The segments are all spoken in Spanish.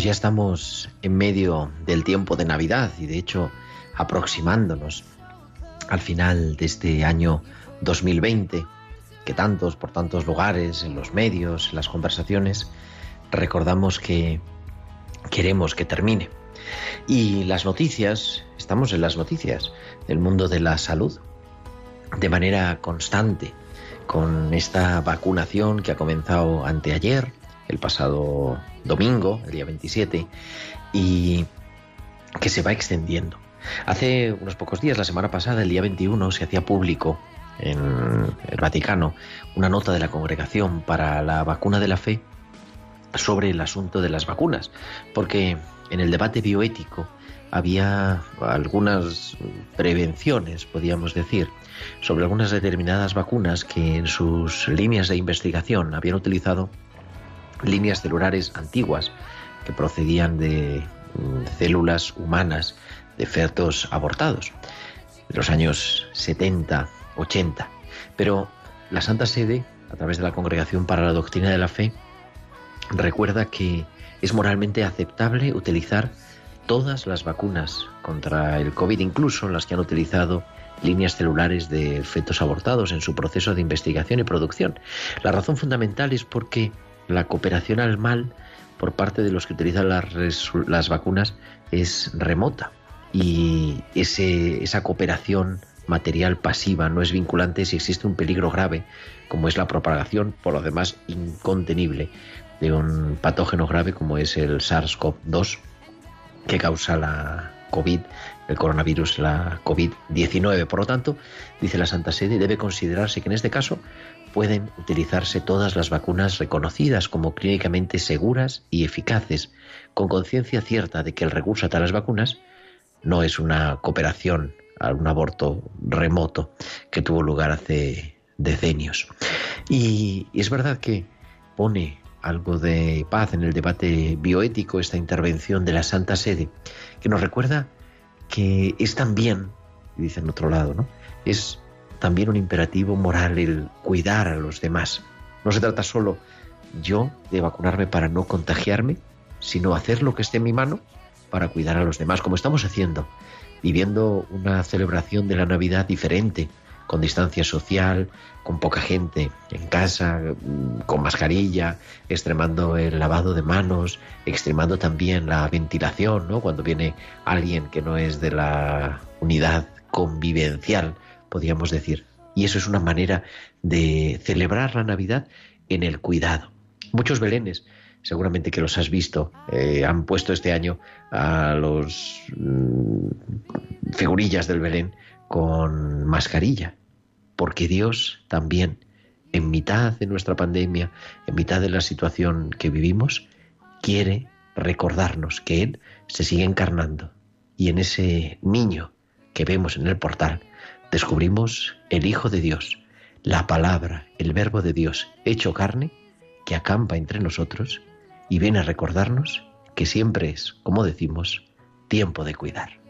Pues ya estamos en medio del tiempo de Navidad y de hecho aproximándonos al final de este año 2020, que tantos, por tantos lugares, en los medios, en las conversaciones, recordamos que queremos que termine. Y las noticias, estamos en las noticias del mundo de la salud, de manera constante, con esta vacunación que ha comenzado anteayer, el pasado domingo, el día 27, y que se va extendiendo. Hace unos pocos días, la semana pasada, el día 21, se hacía público en el Vaticano una nota de la congregación para la vacuna de la fe sobre el asunto de las vacunas, porque en el debate bioético había algunas prevenciones, podríamos decir, sobre algunas determinadas vacunas que en sus líneas de investigación habían utilizado líneas celulares antiguas que procedían de mm, células humanas de fetos abortados de los años 70, 80. Pero la Santa Sede, a través de la Congregación para la Doctrina de la Fe, recuerda que es moralmente aceptable utilizar todas las vacunas contra el COVID, incluso las que han utilizado líneas celulares de fetos abortados en su proceso de investigación y producción. La razón fundamental es porque la cooperación al mal por parte de los que utilizan las, vacunas es remota y ese, esa cooperación material pasiva no es vinculante si existe un peligro grave como es la propagación, por lo demás incontenible, de un patógeno grave como es el SARS-CoV-2 que causa la COVID, el coronavirus, la COVID-19. Por lo tanto, dice la Santa Sede, debe considerarse que en este caso pueden utilizarse todas las vacunas reconocidas como clínicamente seguras y eficaces, con conciencia cierta de que el recurso a tales vacunas no es una cooperación a un aborto remoto que tuvo lugar hace decenios. Y, y es verdad que pone algo de paz en el debate bioético esta intervención de la Santa Sede, que nos recuerda que es también, dice en otro lado, ¿no? Es también un imperativo moral el cuidar a los demás. No se trata solo yo de vacunarme para no contagiarme, sino hacer lo que esté en mi mano para cuidar a los demás, como estamos haciendo, viviendo una celebración de la Navidad diferente, con distancia social, con poca gente en casa, mm, con mascarilla, extremando el lavado de manos, extremando también la ventilación, ¿no? Cuando viene alguien que no es de la unidad convivencial, podríamos decir. Y eso es una manera de celebrar la Navidad en el cuidado. Muchos belenes, seguramente que los has visto, eh, han puesto este año a los mm, figurillas del Belén con mascarilla, porque Dios también, en mitad de nuestra pandemia, en mitad de la situación que vivimos, quiere recordarnos que Él se sigue encarnando. Y en ese niño que vemos en el portal, descubrimos el Hijo de Dios, la palabra, el verbo de Dios hecho carne, que acampa entre nosotros y viene a recordarnos que siempre es, como decimos, tiempo de cuidar.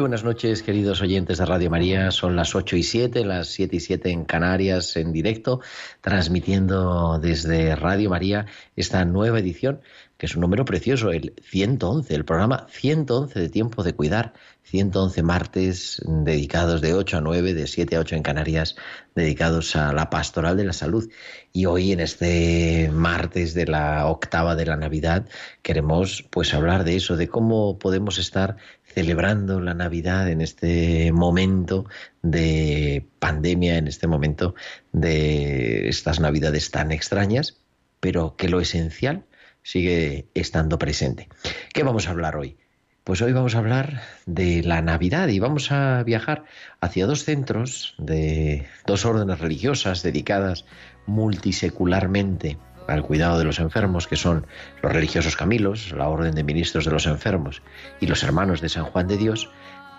Buenas noches, queridos oyentes de Radio María. Son las 8 y 7, las 7 y 7 en Canarias, en directo, transmitiendo desde Radio María esta nueva edición, que es un número precioso, el 111, el programa 111 de Tiempo de Cuidar. 111 martes dedicados de 8 a 9, de 7 a 8 en Canarias, dedicados a la pastoral de la salud. Y hoy en este martes de la octava de la Navidad queremos pues hablar de eso, de cómo podemos estar celebrando la Navidad en este momento de pandemia, en este momento de estas Navidades tan extrañas, pero que lo esencial sigue estando presente. ¿Qué vamos a hablar hoy? Pues hoy vamos a hablar de la Navidad y vamos a viajar hacia dos centros de dos órdenes religiosas dedicadas multisecularmente al cuidado de los enfermos, que son los religiosos Camilos, la Orden de Ministros de los Enfermos y los Hermanos de San Juan de Dios,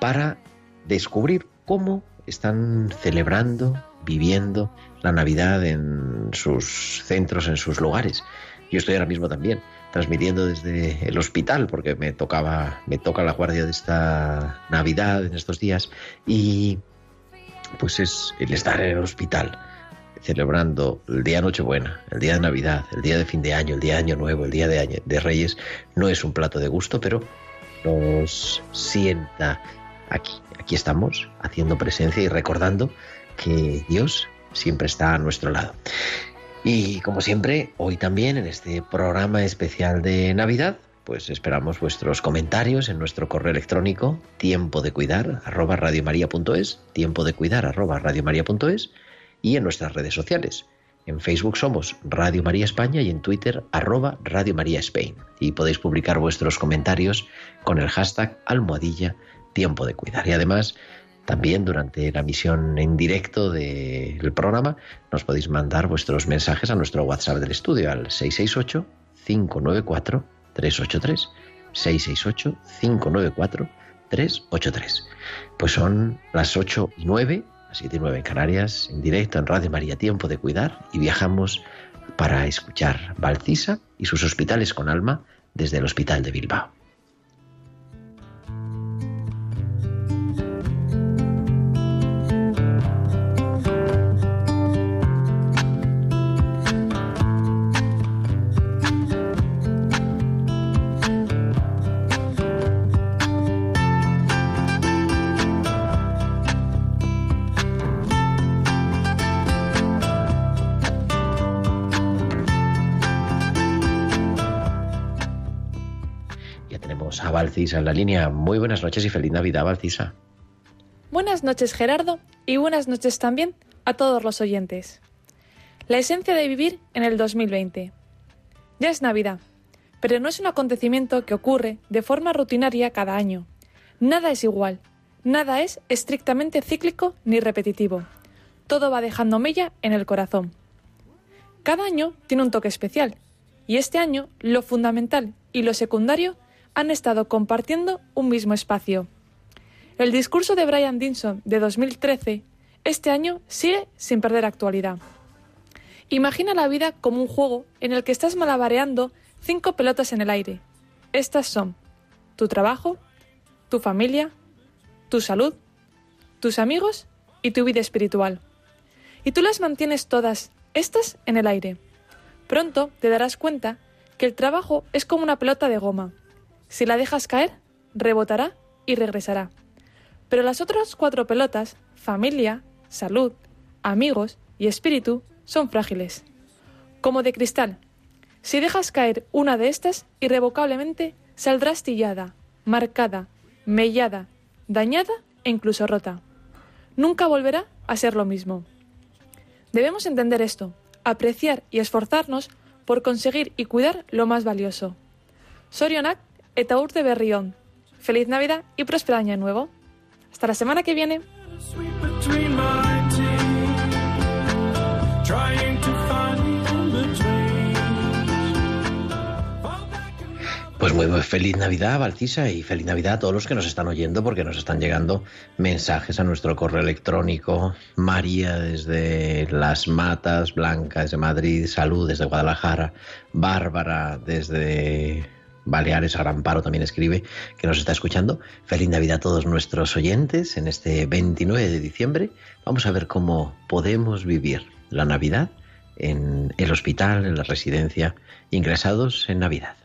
para descubrir cómo están celebrando, viviendo la Navidad en sus centros, en sus lugares. Yo estoy ahora mismo también transmitiendo desde el hospital porque me tocaba me toca la guardia de esta Navidad en estos días y pues es el estar en el hospital celebrando el día Nochebuena, el día de Navidad, el día de fin de año, el día de Año Nuevo, el día de, de Reyes, no es un plato de gusto, pero nos sienta aquí. Aquí estamos haciendo presencia y recordando que Dios siempre está a nuestro lado. Y como siempre, hoy también en este programa especial de Navidad, pues esperamos vuestros comentarios en nuestro correo electrónico tiempo de cuidar arroba radiomaria.es, tiempo de cuidar arroba radiomaria.es y en nuestras redes sociales. En Facebook somos Radio María España y en Twitter arroba Radio María Spain. Y podéis publicar vuestros comentarios con el hashtag almohadilla tiempo de cuidar. Y además también durante la emisión en directo del programa nos podéis mandar vuestros mensajes a nuestro WhatsApp del estudio al 668-594-383. 668-594-383. Pues son las 8 y 9, las 7 y 9 en Canarias, en directo en Radio María Tiempo de Cuidar y viajamos para escuchar Valcisa y sus hospitales con alma desde el Hospital de Bilbao. En la línea. Muy buenas noches y feliz Navidad, Valcisa. Buenas noches, Gerardo, y buenas noches también a todos los oyentes. La esencia de vivir en el 2020. Ya es Navidad, pero no es un acontecimiento que ocurre de forma rutinaria cada año. Nada es igual, nada es estrictamente cíclico ni repetitivo. Todo va dejando mella en el corazón. Cada año tiene un toque especial, y este año lo fundamental y lo secundario han estado compartiendo un mismo espacio. El discurso de Brian Dinson de 2013 este año sigue sin perder actualidad. Imagina la vida como un juego en el que estás malabareando cinco pelotas en el aire. Estas son tu trabajo, tu familia, tu salud, tus amigos y tu vida espiritual. Y tú las mantienes todas, estas, en el aire. Pronto te darás cuenta que el trabajo es como una pelota de goma. Si la dejas caer, rebotará y regresará. Pero las otras cuatro pelotas, familia, salud, amigos y espíritu, son frágiles. Como de cristal. Si dejas caer una de estas, irrevocablemente saldrá astillada, marcada, mellada, dañada e incluso rota. Nunca volverá a ser lo mismo. Debemos entender esto, apreciar y esforzarnos por conseguir y cuidar lo más valioso. Sorionak eta urte berrión. Feliz Navidad y próspero año nuevo. Hasta la semana que viene. Pues muy, muy feliz Navidad, Valcisa, y feliz Navidad a todos los que nos están oyendo, porque nos están llegando mensajes a nuestro correo electrónico. María desde Las Matas, Blanca desde Madrid, Salud desde Guadalajara, Bárbara desde Baleares, Aramparo también escribe que nos está escuchando. Feliz Navidad a todos nuestros oyentes en este 29 de diciembre. Vamos a ver cómo podemos vivir la Navidad en el hospital, en la residencia, ingresados en Navidad.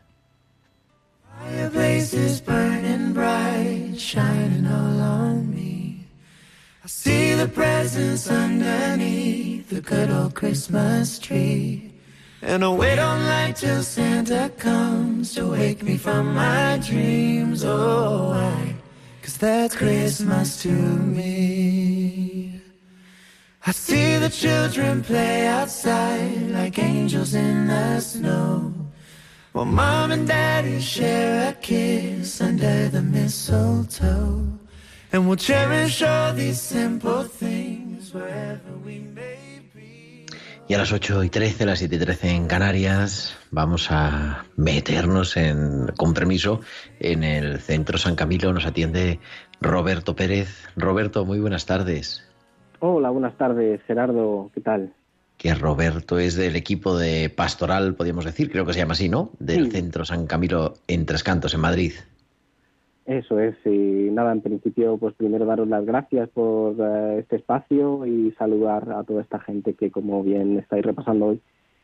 And I wait all night till Santa comes to wake me from my dreams. Oh, why? Cause that's Christmas to me. I see the children play outside like angels in the snow. While mom and daddy share a kiss under the mistletoe. And we'll cherish all these simple things wherever we may. Y a las 8 y 13, las 7 y 13 en Canarias, vamos a meternos en, con permiso en el Centro San Camilo. Nos atiende Roberto Pérez. Roberto, muy buenas tardes. Hola, buenas tardes, Gerardo. ¿Qué tal? Que Roberto es del equipo de pastoral, podríamos decir, creo que se llama así, ¿no? Del Centro San Camilo en Tres Cantos, en Madrid. Eso es, y nada, en principio, pues primero daros las gracias por eh, este espacio y saludar a toda esta gente que, como bien estáis repasando hoy,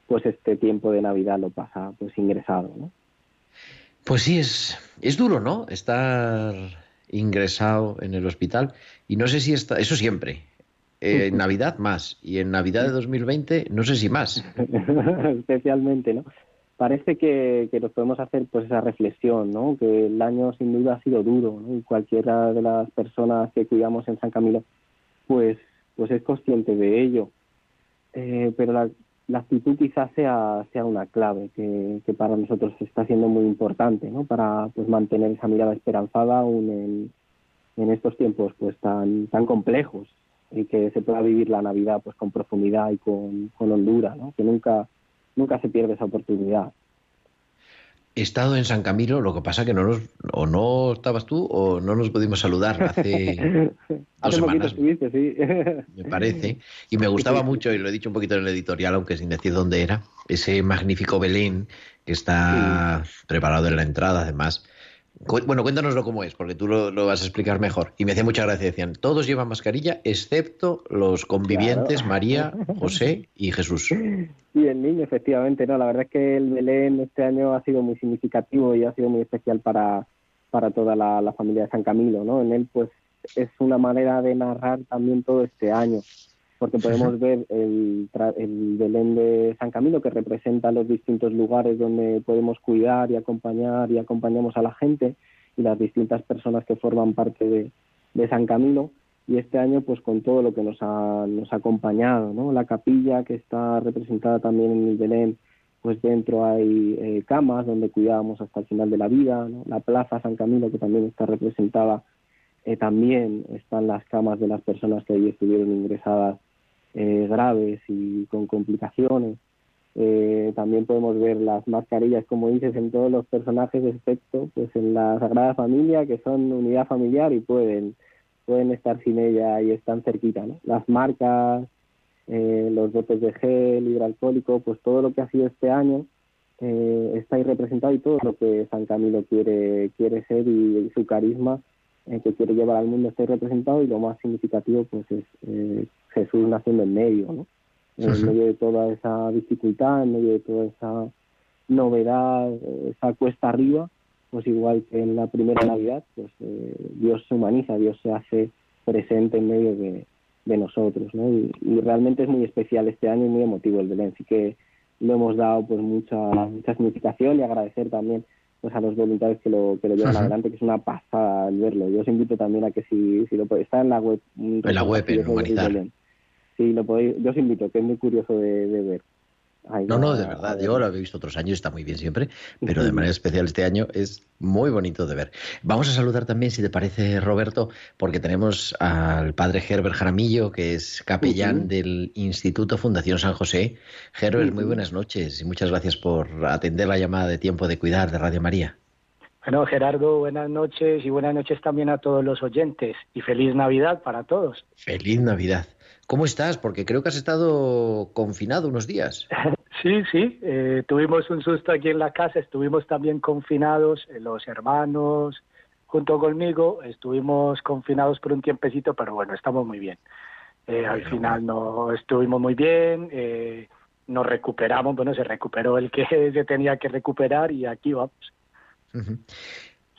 pues este tiempo de Navidad lo pasa pues ingresado, ¿no? Pues sí, es, es duro, ¿no? Estar ingresado en el hospital y no sé si está, eso siempre, eh, en Navidad más y en Navidad de 2020 no sé si más. Especialmente, ¿no? Parece que, nos podemos hacer pues esa reflexión, ¿no? Que el año sin duda ha sido duro, ¿no? Y cualquiera de las personas que cuidamos en San Camilo, pues, pues es consciente de ello. Eh, pero la, actitud quizás sea, sea una clave que, para nosotros está siendo muy importante, ¿no? Para pues mantener esa mirada esperanzada aún en, estos tiempos pues tan, tan complejos y que se pueda vivir la Navidad pues con profundidad y con, con hondura, ¿no? Que nunca nunca se pierde esa oportunidad. He estado en San Camilo, lo que pasa que no nos, o no estabas tú o no nos pudimos saludar hace dos semanas. sí. me parece. Y me gustaba mucho, y lo he dicho un poquito en el editorial, aunque sin decir dónde era, ese magnífico Belén que está preparado en la entrada, además, bueno, cuéntanoslo cómo es, porque tú lo, vas a explicar mejor. Y me hacía mucha gracia. Decían, todos llevan mascarilla, excepto los convivientes, María, José y Jesús. Y el niño, efectivamente, no. La verdad es que el Belén este año ha sido muy significativo y ha sido muy especial para, para toda la, la familia de San Camilo, ¿no? En él, pues, es una manera de narrar también todo este año porque podemos ver el, el, Belén de San Camilo que representa los distintos lugares donde podemos cuidar y acompañar y acompañamos a la gente y las distintas personas que forman parte de, de San Camilo. Y este año pues con todo lo que nos ha, nos ha acompañado, ¿no? La capilla que está representada también en el Belén, pues dentro hay eh, camas donde cuidábamos hasta el final de la vida, la Plaza San Camilo que también está representada, eh, también están las camas de las personas que allí estuvieron ingresadas eh, graves y con complicaciones. Eh, también podemos ver las mascarillas, como dices, en todos los personajes, excepto pues en la Sagrada Familia, que son unidad familiar y pueden, pueden estar sin ella y están cerquita. Las marcas, eh, los botes de gel, hidroalcohólico, pues todo lo que ha sido este año está ahí representado y todo lo que San Camilo quiere, quiere ser y, su carisma que quiere llevar al mundo está ahí representado y lo más significativo pues es Jesús naciendo en medio, ¿no? En medio de toda esa dificultad, en medio de toda esa novedad, esa cuesta arriba, pues igual que en la primera Navidad, pues eh, Dios se humaniza, Dios se hace presente en medio de, nosotros, ¿no? Y, realmente es muy especial este año y muy emotivo el Belén, así que lo hemos dado pues mucha mucha significación y agradecer también pues a los voluntarios que lo que lo llevan adelante que es una pasada al verlo. Yo os invito también a que si, si lo podéis está en la web en la web en Humanidad Sí, lo podéis, yo os invito, que es muy curioso de, ver. no, no, de verdad, yo lo he visto otros años, está muy bien siempre, pero de manera especial este año es muy bonito de ver. Vamos a saludar también, si te parece, Roberto, porque tenemos al padre Herbert Jaramillo, que es capellán del Instituto Fundación San José. Herbert, muy buenas noches y muchas gracias por atender la llamada de tiempo de cuidar de Radio María. Bueno, Gerardo, buenas noches y buenas noches también a todos los oyentes y feliz Navidad para todos. Feliz Navidad. ¿Cómo estás? Porque creo que has estado confinado unos días. Sí, sí, eh, tuvimos un susto aquí en la casa, estuvimos también confinados, eh, los hermanos junto conmigo, estuvimos confinados por un tiempecito, pero bueno, estamos muy bien. Eh, al final no estuvimos muy bien, nos recuperamos, bueno, se recuperó el que se tenía que recuperar y aquí vamos.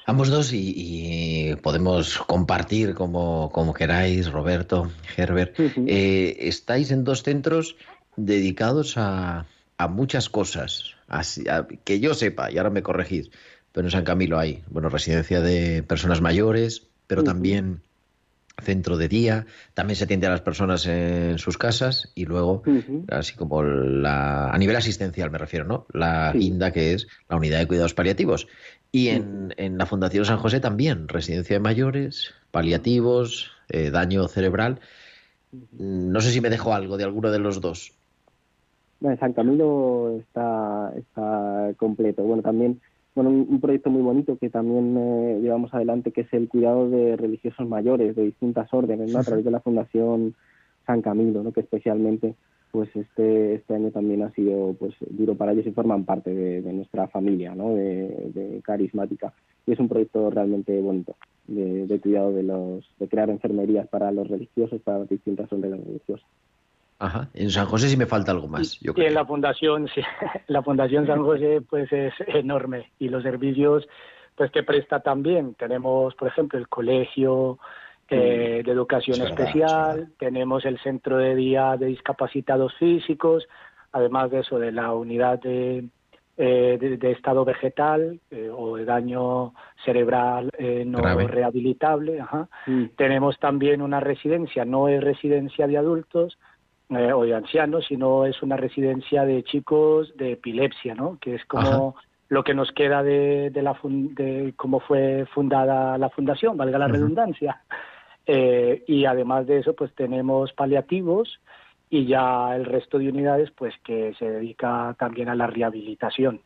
Ambos dos y, podemos compartir como, como queráis, Roberto, Herbert. estáis en dos centros dedicados a, a muchas cosas, así, que yo sepa, y ahora me corregís, pero en San Camilo hay, bueno, residencia de personas mayores, pero también centro de día, también se atiende a las personas en sus casas y luego, así como la, a nivel asistencial me refiero, ¿no? La guinda que es la unidad de cuidados paliativos. Y en, en, la Fundación San José también, residencia de mayores, paliativos, eh, daño cerebral. No sé si me dejo algo de alguno de los dos. San Camilo está, está completo. Bueno, también bueno, un, proyecto muy bonito que también eh, llevamos adelante, que es el cuidado de religiosos mayores de distintas órdenes, ¿no? a través de la Fundación San Camilo, ¿no? que especialmente pues este este año también ha sido pues duro para ellos y forman parte de, nuestra familia ¿no? de, carismática y es un proyecto realmente bonito de, de cuidado de los de crear enfermerías para los religiosos para las distintas órdenes religiosas Ajá. En San José sí me falta algo más. Yo y en la fundación, sí, la fundación San José pues es enorme y los servicios pues que presta también. Tenemos, por ejemplo, el colegio eh, de educación especial, tenemos el centro de día de discapacitados físicos, además de eso de la unidad de, eh, de, estado vegetal eh, o de daño cerebral no rehabilitable. Ajá. Mm. Tenemos también una residencia, no es residencia de adultos, eh, o de ancianos, sino es una residencia de chicos de epilepsia, ¿no? Que es como lo que nos queda de, de, la de cómo fue fundada la fundación, valga la redundancia. Eh, y además de eso, pues tenemos paliativos y ya el resto de unidades, pues que se dedica también a la rehabilitación.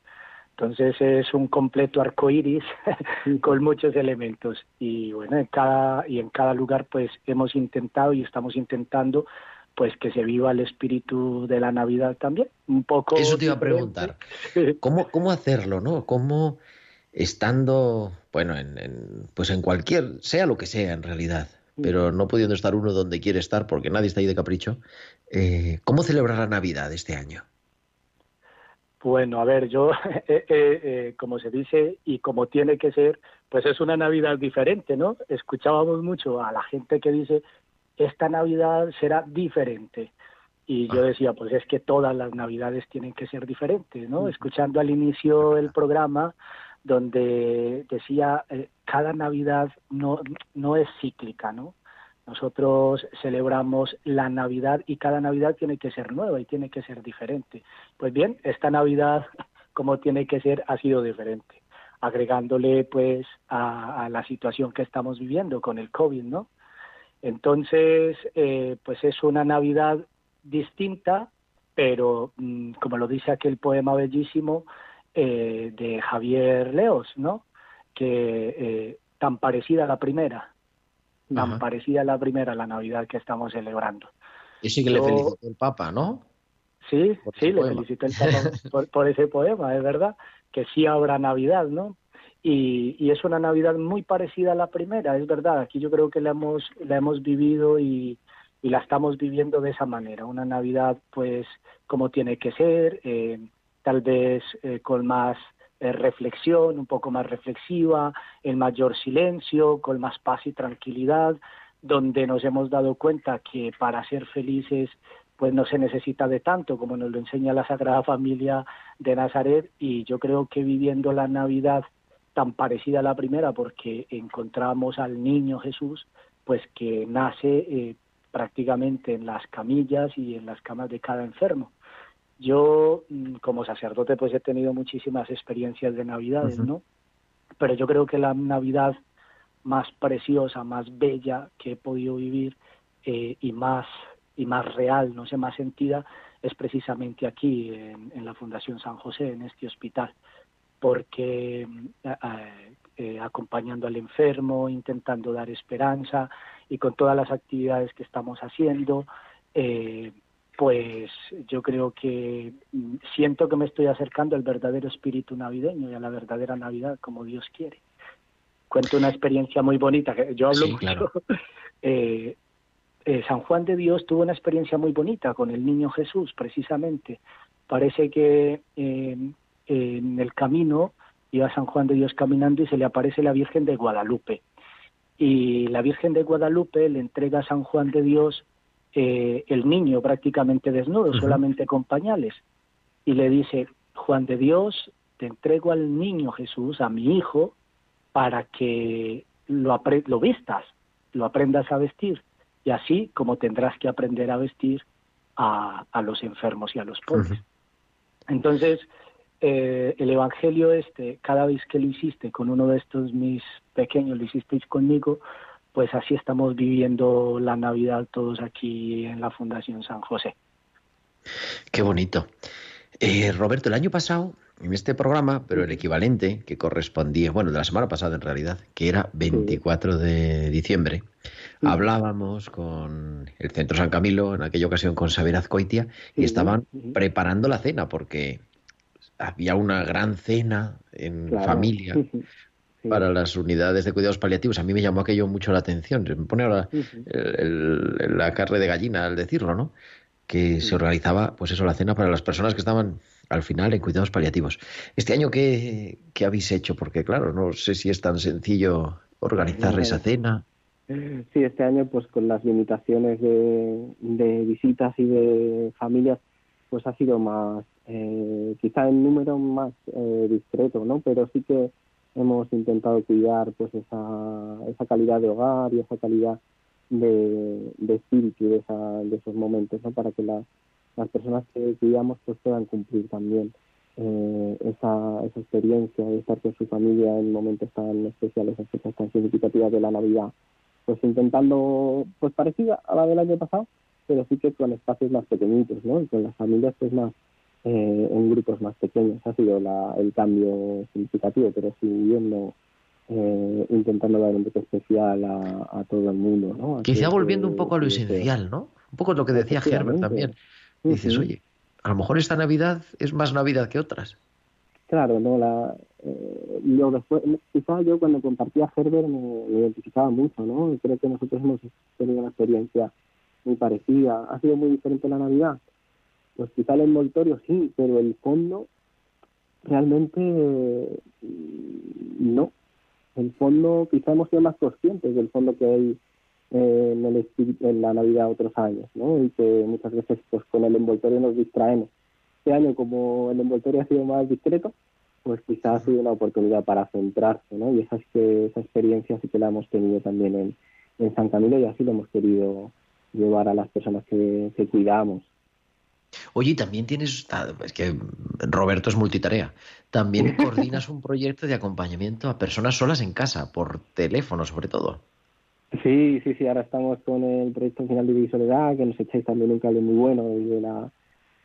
Entonces es un completo arco iris con muchos elementos. Y bueno, en cada, y en cada lugar, pues hemos intentado y estamos intentando pues que se viva el espíritu de la Navidad también, un poco. Eso te iba a preguntar. ¿Cómo, cómo hacerlo, no? ¿Cómo estando, bueno, en, pues en cualquier, sea lo que sea en realidad, pero no pudiendo estar uno donde quiere estar porque nadie está ahí de capricho, eh, ¿cómo celebrar la Navidad este año? Bueno, a ver, yo, eh, eh, como se dice y como tiene que ser, pues es una Navidad diferente, ¿no? Escuchábamos mucho a la gente que dice esta Navidad será diferente. Y yo ah. decía, pues es que todas las Navidades tienen que ser diferentes, ¿no? Escuchando al inicio el programa, donde decía, eh, cada Navidad no, no es cíclica, ¿no? Nosotros celebramos la Navidad y cada Navidad tiene que ser nueva y tiene que ser diferente. Pues bien, esta Navidad, como tiene que ser, ha sido diferente, agregándole pues a, la situación que estamos viviendo con el COVID, ¿no? Entonces, eh, pues es una Navidad distinta, pero mm, como lo dice aquel poema bellísimo eh, de Javier Leos, ¿no? Que eh, tan parecida a la primera, tan parecida a la primera, la Navidad que estamos celebrando. Y sí que le felicitó el Papa, ¿no? Sí, sí, le felicitó el Papa por, por, ese poema, es verdad, que sí habrá Navidad, ¿no? y, es una Navidad muy parecida a la primera, es verdad, aquí yo creo que la hemos, la hemos vivido y, la estamos viviendo de esa manera, una Navidad pues como tiene que ser, eh, tal vez eh, con más eh, reflexión, un poco más reflexiva, en mayor silencio, con más paz y tranquilidad, donde nos hemos dado cuenta que para ser felices pues no se necesita de tanto como nos lo enseña la Sagrada Familia de Nazaret y yo creo que viviendo la Navidad tan parecida a la primera porque encontramos al niño Jesús pues que nace eh, prácticamente en las camillas y en las camas de cada enfermo. Yo mm, como sacerdote pues he tenido muchísimas experiencias de Navidades, ¿no? Pero yo creo que la Navidad más preciosa, más bella que he podido vivir eh, y más y más real, no sé, más sentida, es precisamente aquí en la Fundación San José, en este hospital porque eh, eh, acompañando al enfermo, intentando dar esperanza y con todas las actividades que estamos haciendo, eh, pues yo creo que mm, siento que me estoy acercando al verdadero espíritu navideño y a la verdadera Navidad como Dios quiere. Cuento una experiencia muy bonita, que yo hablo mucho. Eh, eh, San Juan de Dios tuvo una experiencia muy bonita con el niño Jesús, precisamente. Parece que en el camino iba San Juan de Dios caminando y se le aparece la Virgen de Guadalupe. Y la Virgen de Guadalupe le entrega a San Juan de Dios eh, el niño prácticamente desnudo, solamente con pañales, y le dice, Juan de Dios, te entrego al niño Jesús, a mi hijo, para que lo, lo vistas, lo aprendas a vestir, y así como tendrás que aprender a vestir a, a los enfermos y a los pobres. Entonces, eh, el Evangelio este, cada vez que lo hiciste con uno de estos mis pequeños, lo hicisteis conmigo, pues así estamos viviendo la Navidad todos aquí en la Fundación San José. Qué bonito. Eh, Roberto, el año pasado, en este programa, pero el equivalente que correspondía, bueno, de la semana pasada en realidad, que era 24 de diciembre, hablábamos con el Centro San Camilo, en aquella ocasión con Saber Azcoitia, y estaban preparando la cena, porque había una gran cena en familia para las unidades de cuidados paliativos. A mí me llamó aquello mucho la atención. Me pone ahora la carne de gallina al decirlo, ¿no? Que se organizaba, pues eso, la cena para las personas que estaban al final en cuidados paliativos. Este año, ¿qué, qué habéis hecho? Porque, claro, no sé si es tan sencillo organizar esa cena. Sí, este año, pues con las limitaciones de, de visitas y de familias, pues ha sido más, eh, quizá en número más eh, discreto, ¿no? Pero sí que hemos intentado cuidar pues esa, esa calidad de hogar y esa calidad de, espíritu de, esa, de esos momentos ¿no? para que las personas que cuidamos pues puedan cumplir también eh, esa, esa experiencia de estar con su familia en momentos tan especiales, en fechas tan significativas de la Navidad, pues intentando, pues parecida a la del año pasado, pero sí que con espacios más pequeñitos, ¿no? Con las familias pues más, eh, en grupos más pequeños. Ha sido el cambio significativo, pero siguiendo eh, intentando dar un toque especial a, todo el mundo. ¿no? Quizá volviendo un poco a lo esencial, ¿no? Un poco lo que decía Herbert también. Dices, oye, a lo mejor esta Navidad es más Navidad que otras. Claro, no la eh, después, quizá yo cuando compartía Herbert me, identificaba mucho, ¿no? Y creo que nosotros hemos tenido una experiencia muy parecida. Ha sido muy diferente la Navidad, quizá el envoltorio sí, pero el fondo realmente mm, no. El fondo, quizá hemos sido más conscientes del fondo que hay en, el, en la Navidad otros años, ¿no? Y que muchas veces pues con el envoltorio nos distraemos. Este año, como el envoltorio ha sido más discreto, pues quizá ha sido una oportunidad para centrarse, ¿no? Y esa, que, esa experiencia sí que la hemos tenido también en, en San Camilo y así lo hemos querido llevar a las personas que, que cuidamos. Oye, también tienes, ah, es que Roberto es multitarea, también coordinas un proyecto de acompañamiento a personas solas en casa, por teléfono sobre todo. Sí, sí, sí, ahora estamos con el proyecto Final de Soledad, que nos echáis también un cable muy bueno desde, la,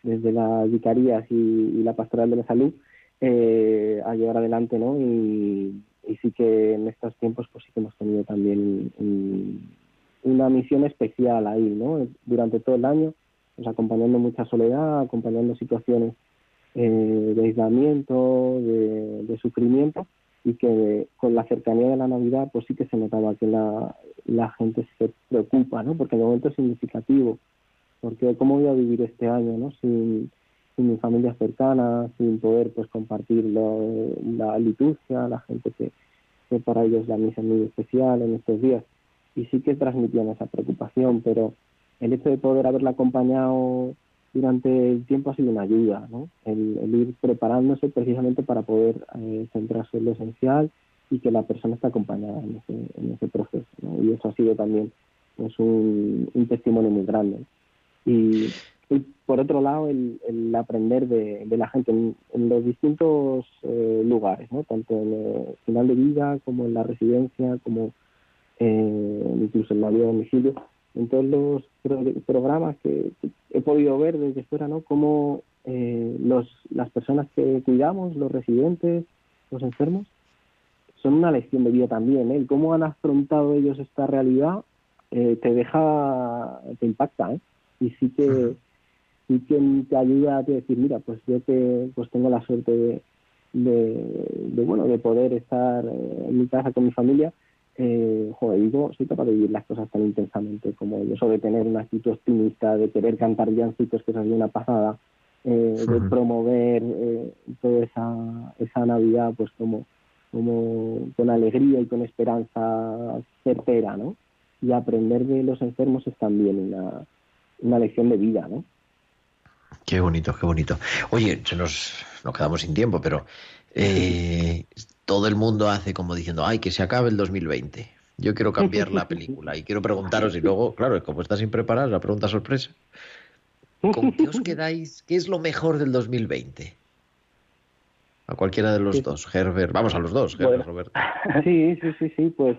desde las vicarías y, la pastoral de la salud eh, a llevar adelante, ¿no? Y, sí que en estos tiempos pues sí que hemos tenido también una misión especial ahí, ¿no? Durante todo el año pues, acompañando mucha soledad, acompañando situaciones eh, de aislamiento, de, sufrimiento, y que con la cercanía de la Navidad, pues sí que se notaba que la, gente se preocupa, ¿no? Porque el momento es significativo, porque cómo voy a vivir este año, ¿no? Sin, sin mi familia cercana, sin poder pues compartir la liturgia, la gente que, que para ellos la misa es muy especial en estos días. Y sí que transmitían esa preocupación, pero el hecho de poder haberla acompañado durante el tiempo ha sido una ayuda, ¿no? El, ir preparándose precisamente para poder eh, centrarse en lo esencial y que la persona esté acompañada en ese, en ese proceso, ¿no? Y eso ha sido también pues, un, testimonio muy grande. Y, por otro lado, el, aprender de, la gente en, los distintos eh, lugares, ¿no? Tanto en el final de vida como en la residencia, como eh, incluso en la vida de domicilio, en todos los programas que, he podido ver desde fuera, ¿no? Cómo eh, los, las personas que cuidamos, los residentes, los enfermos, son una lección de vida también, ¿eh? Cómo han afrontado ellos esta realidad eh, te deja, te impacta, ¿eh? Y sí que sí que te ayuda a decir, mira, pues yo que pues tengo la suerte de, bueno, de poder estar eh, en mi casa con mi familia, eh, joder, digo, soy capaz de vivir las cosas tan intensamente como eso de tener una actitud optimista, de querer cantar villancicos, que es una pasada, eh, de promover eh, toda esa, esa Navidad pues como, como con alegría y con esperanza certera, ¿no? Y aprender de los enfermos es también una, una lección de vida, ¿no? Qué bonito, qué bonito. Oye, se nos, nos quedamos sin tiempo, pero eh, todo el mundo hace como diciendo, ay, que se acabe el 2020. Yo quiero cambiar la película y quiero preguntaros, y luego, claro, como está sin preparar, la pregunta sorpresa. ¿Con qué os quedáis? ¿Qué es lo mejor del 2020? A cualquiera de los dos, Herbert. Vamos a los dos, Herbert, Roberto. Sí, sí, sí, sí, pues,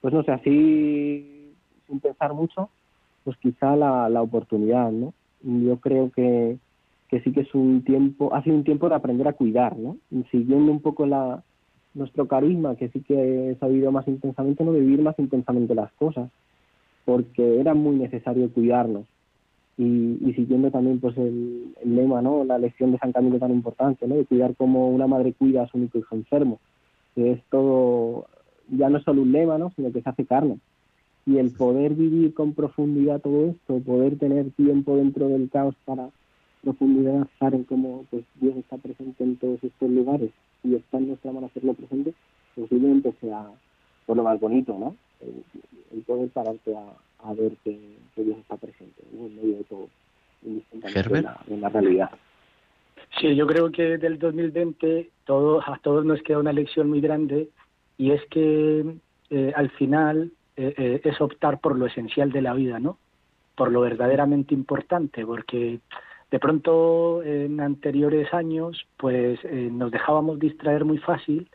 pues no sé, así sin pensar mucho, pues quizá la, la oportunidad, ¿no? Yo creo que, que sí que es un tiempo, ha sido un tiempo de aprender a cuidar, ¿no? siguiendo un poco la, nuestro carisma, que sí que he sabido más intensamente, no vivir más intensamente las cosas, porque era muy necesario cuidarnos. Y, y siguiendo también pues el, lema, ¿no? La lección de San Camilo tan importante, ¿no? De cuidar como una madre cuida a su único hijo enfermo. Que es todo, ya no es solo un lema, ¿no? Sino que se hace carne. Y el poder vivir con profundidad todo esto, poder tener tiempo dentro del caos para profundidad en cómo pues, Dios está presente en todos estos lugares y está en nuestra mano hacerlo presente, posiblemente sea por lo más bonito, ¿no? El, poder pararte a, a ver que, Dios está presente en medio de todo, en la, en la realidad. Sí, yo creo que del 2020 todo, a todos nos queda una lección muy grande y es que eh, al final eh, eh, es optar por lo esencial de la vida, ¿no? Por lo verdaderamente importante, porque de pronto, en anteriores años, pues eh, nos dejábamos distraer muy fácil,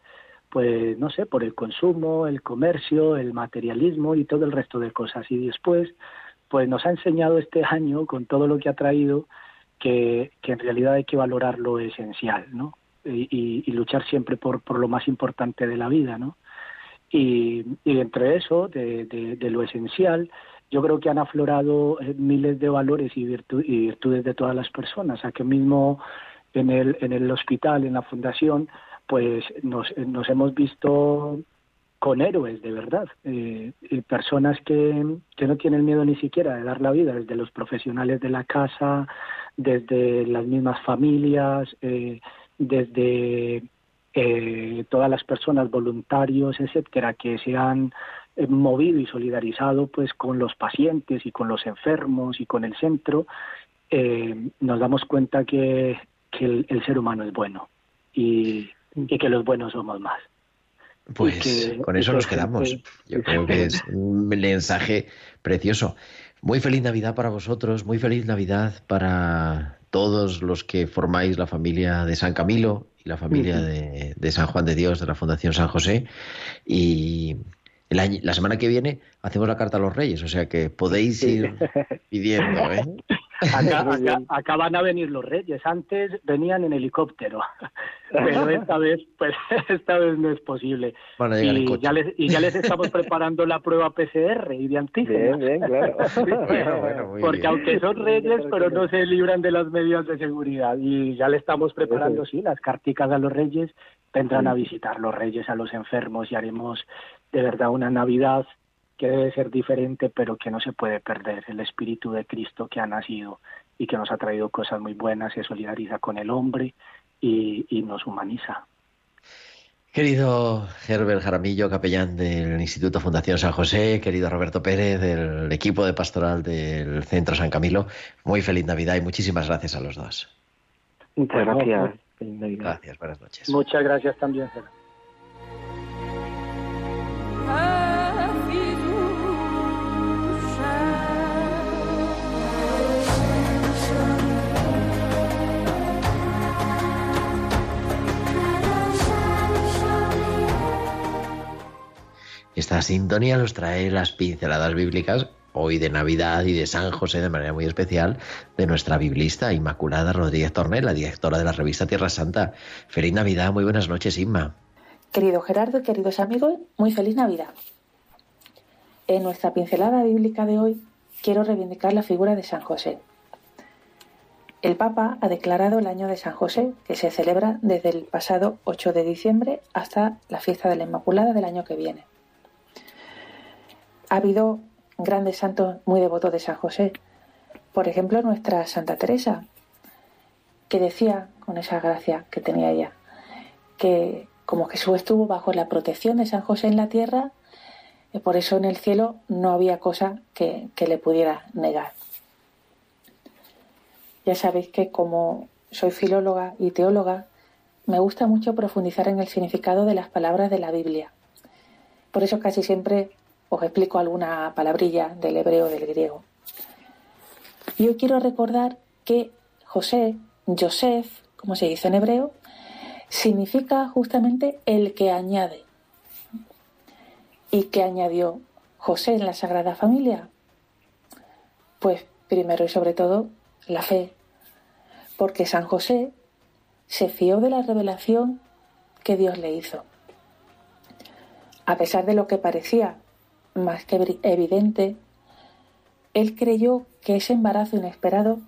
pues no sé, por el consumo, el comercio, el materialismo y todo el resto de cosas. Y después, pues nos ha enseñado este año, con todo lo que ha traído, que, que en realidad hay que valorar lo esencial, ¿no? Y, luchar siempre por, por lo más importante de la vida, ¿no? Y, entre eso, de lo esencial, yo creo que han aflorado eh, miles de valores y, virtudes de todas las personas. Aquí mismo en el, en el hospital, en la fundación, pues nos, nos hemos visto con héroes de verdad, eh, personas que, que no tienen miedo ni siquiera de dar la vida, desde los profesionales de la casa, desde las mismas familias, eh, desde eh, todas las personas voluntarios, etcétera, que se han eh, movido y solidarizado pues con los pacientes y con los enfermos y con el centro, eh, nos damos cuenta que, que el, ser humano es bueno y, que los buenos somos más. Pues con eso nos quedamos. Yo creo que es un mensaje precioso. Muy feliz Navidad para vosotros, muy feliz Navidad para todos los que formáis la familia de San Camilo la familia de, de, San Juan de Dios, de la Fundación San José. Y la semana que viene hacemos la carta a los reyes, o sea que podéis ir pidiendo. ¿eh? Acá, van a venir los reyes. Antes venían en helicóptero, pero esta vez, pues, esta vez no es posible. y, ya les, y ya les estamos preparando la prueba PCR y de antígenos. Bien, bien, claro. Porque aunque son reyes, pero no se libran de las medidas de seguridad. Y ya le estamos preparando, sí, las carticas a los reyes. Vendrán a visitar los reyes a los enfermos y haremos de verdad una Navidad que debe ser diferente, pero que no se puede perder. El Espíritu de Cristo que ha nacido y que nos ha traído cosas muy buenas, se solidariza con el hombre y, nos humaniza. Querido Herbert Jaramillo, capellán del Instituto Fundación San José, querido Roberto Pérez, del equipo de pastoral del Centro San Camilo, muy feliz Navidad y muchísimas gracias a los dos. Muchas gracias. Gracias, buenas noches. Muchas gracias también, Esta sintonía nos trae las pinceladas bíblicas hoy de Navidad y de San José de manera muy especial de nuestra biblista Inmaculada Rodríguez Tornel, la directora de la revista Tierra Santa. Feliz Navidad, muy buenas noches, Inma. Querido Gerardo, queridos amigos, muy feliz Navidad. En nuestra pincelada bíblica de hoy quiero reivindicar la figura de San José. el Papa ha declarado el año de San José, que se celebra desde el pasado 8 de diciembre hasta la fiesta de la Inmaculada del año que viene. Ha habido grandes santos muy devotos de San José. Por ejemplo, nuestra Santa Teresa, que decía, con esa gracia que tenía ella, que como Jesús estuvo bajo la protección de San José en la tierra, y por eso en el cielo no había cosa que, que le pudiera negar. Ya sabéis que como soy filóloga y teóloga, me gusta mucho profundizar en el significado de las palabras de la Biblia. Por eso casi siempre os explico alguna palabrilla del hebreo del griego. Y hoy quiero recordar que José, Joseph, como se dice en hebreo, significa justamente el que añade. ¿Y qué añadió José en la Sagrada Familia? Pues primero y sobre todo la fe, porque San José se fió de la revelación que Dios le hizo. A pesar de lo que parecía más que evidente, él creyó que ese embarazo inesperado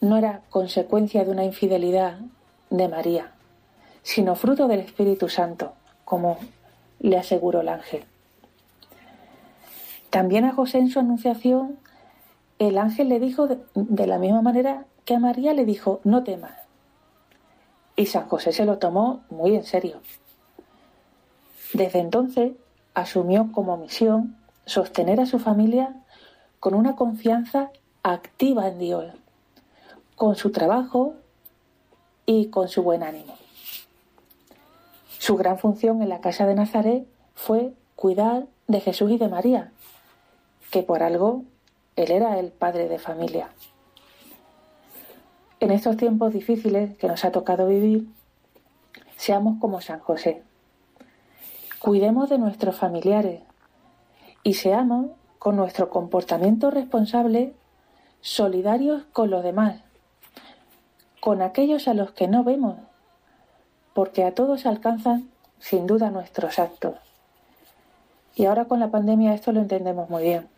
no era consecuencia de una infidelidad de María, sino fruto del Espíritu Santo, como le aseguró el ángel. También a José en su anunciación, el ángel le dijo de, la misma manera que a María le dijo, no temas. Y San José se lo tomó muy en serio. Desde entonces asumió como misión sostener a su familia con una confianza activa en Dios, con su trabajo y con su buen ánimo. Su gran función en la casa de Nazaret fue cuidar de Jesús y de María, que por algo él era el padre de familia. En estos tiempos difíciles que nos ha tocado vivir, seamos como San José. Cuidemos de nuestros familiares y seamos, con nuestro comportamiento responsable, solidarios con los demás, con aquellos a los que no vemos, porque a todos alcanzan sin duda nuestros actos. Y ahora con la pandemia esto lo entendemos muy bien.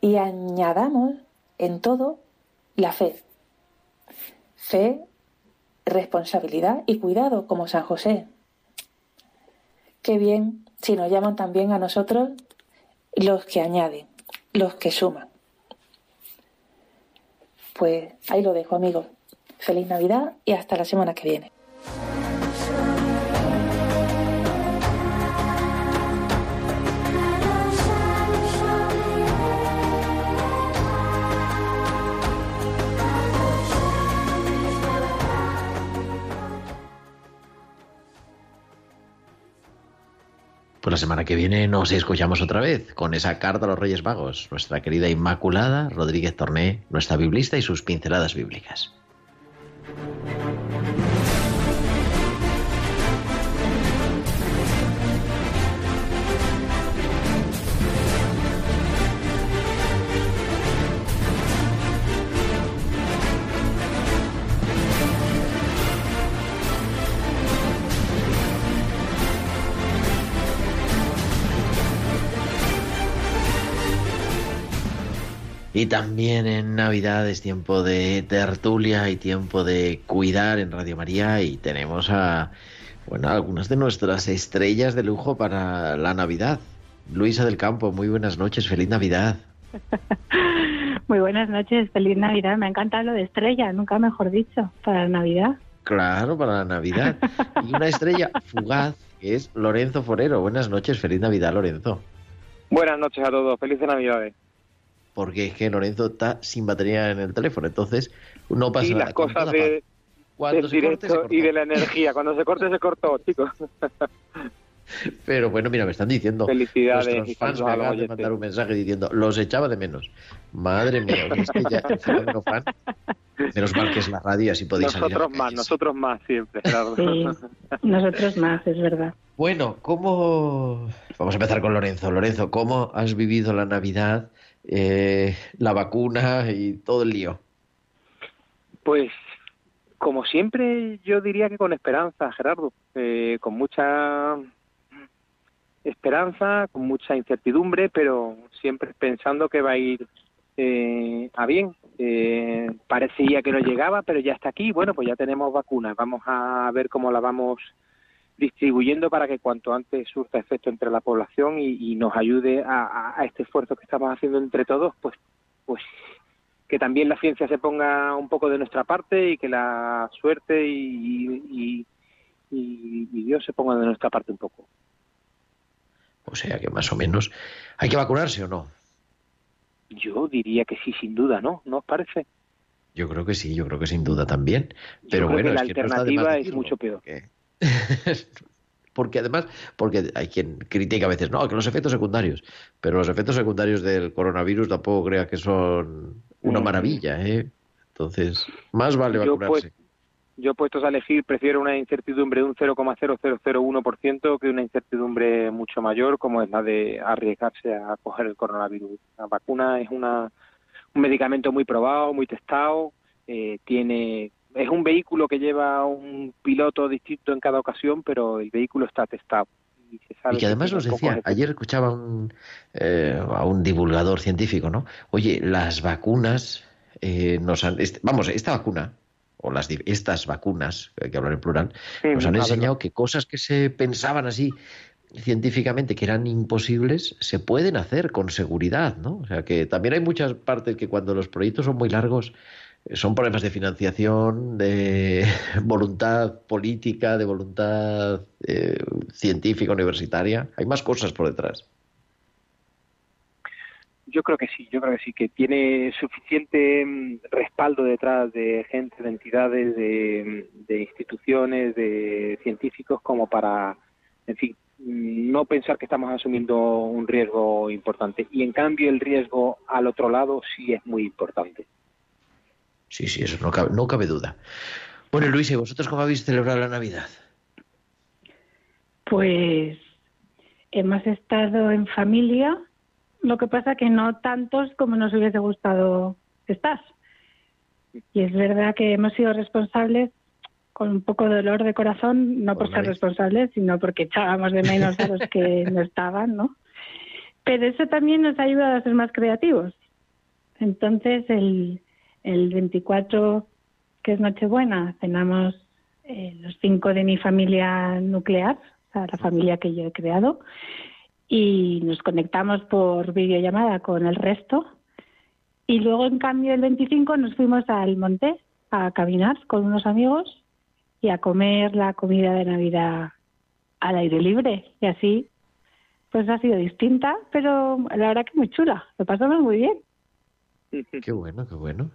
Y añadamos en todo la fe. Fe, responsabilidad y cuidado, como San José. Qué bien si nos llaman también a nosotros los que añaden, los que suman. Pues ahí lo dejo, amigos. Feliz Navidad y hasta la semana que viene. Pues la semana que viene nos escuchamos otra vez con esa carta a los Reyes Magos, nuestra querida Inmaculada Rodríguez Torné, nuestra biblista y sus pinceladas bíblicas. Y también en Navidad es tiempo de tertulia y tiempo de cuidar en Radio María y tenemos a bueno, algunas de nuestras estrellas de lujo para la Navidad. Luisa del Campo, muy buenas noches, feliz Navidad. muy buenas noches, feliz Navidad. Me encanta lo de estrella, nunca mejor dicho, para la Navidad. Claro, para la Navidad. Y una estrella fugaz que es Lorenzo Forero. Buenas noches, feliz Navidad, Lorenzo. Buenas noches a todos, felices Navidades porque es que Lorenzo está sin batería en el teléfono, entonces no pasa nada. Y las cosas de, del directo y de la energía, cuando se corte se cortó, chicos. Pero bueno, mira, me están diciendo. Felicidades. Y fans me acaban de mandar un mensaje diciendo, los echaba de menos. Madre mía, es que ya fan. Menos mal que es la radio, así podéis Nosotros más, nosotros más siempre, claro. Sí, nosotros más, es verdad. Bueno, ¿cómo. Vamos a empezar con Lorenzo. Lorenzo, ¿cómo has vivido la Navidad? Eh, la vacuna y todo el lío? Pues como siempre yo diría que con esperanza, Gerardo, eh, con mucha esperanza, con mucha incertidumbre, pero siempre pensando que va a ir eh, a bien. Eh, parecía que no llegaba, pero ya está aquí. Bueno, pues ya tenemos vacunas. Vamos a ver cómo la vamos distribuyendo para que cuanto antes surta efecto entre la población y, nos ayude a, este esfuerzo que estamos haciendo entre todos, pues, pues que también la ciencia se ponga un poco de nuestra parte y que la suerte y, y Dios se ponga de nuestra parte un poco. O sea que más o menos hay que vacunarse o no. Yo diría que sí, sin duda, ¿no? ¿No os parece? Yo creo que sí, yo creo que sin duda también. Pero bueno, la alternativa es mucho peor. Porque... además, porque hay quien critica a veces, no, que los efectos secundarios, pero los efectos secundarios del coronavirus tampoco crea que son una maravilla, ¿eh? Entonces, más vale vacunarse. Yo, puestos a elegir, prefiero una incertidumbre de un 0,0001% que una incertidumbre mucho mayor, como es la de arriesgarse a coger el coronavirus. La vacuna es una, un medicamento muy probado, muy testado, eh, tiene es un vehículo que lleva un piloto distinto en cada ocasión, pero el vehículo está testado. Y, que además nos decía, ayer escuchaba eh, a un divulgador científico, ¿no? Oye, las vacunas eh, nos han, vamos, esta vacuna o las estas vacunas, hay que hablar en plural, nos han enseñado que cosas que se pensaban así científicamente que eran imposibles se pueden hacer con seguridad, ¿no? O sea que también hay muchas partes que cuando los proyectos son muy largos son problemas de financiación, de voluntad política, de voluntad eh, científica universitaria. Hay más cosas por detrás. Yo creo que sí, yo creo que sí, que tiene suficiente mm, respaldo detrás de gente, de entidades, de, de instituciones, de científicos como para, en fin, no pensar que estamos asumiendo un riesgo importante. Y en cambio el riesgo al otro lado sí es muy importante. Sí, sí, eso no cabe, no cabe duda. Bueno, Luis, ¿y vosotros cómo habéis celebrado la Navidad? Pues hemos estado en familia, lo que pasa que no tantos como nos hubiese gustado estar. Y es verdad que hemos sido responsables con un poco de dolor de corazón, no por, ser responsables, sino porque echábamos de menos a los que no estaban, ¿no? Pero eso también nos ha ayudado a ser más creativos. Entonces, el, el 24, que es Nochebuena, cenamos eh, los cinco de mi familia nuclear, o sea, la familia que yo he creado, y nos conectamos por videollamada con el resto. Y luego, en cambio, el 25 nos fuimos al monte a caminar con unos amigos y a comer la comida de Navidad al aire libre. Y así, pues ha sido distinta, pero la verdad que muy chula. Lo pasamos muy bien. Qué bueno, qué bueno.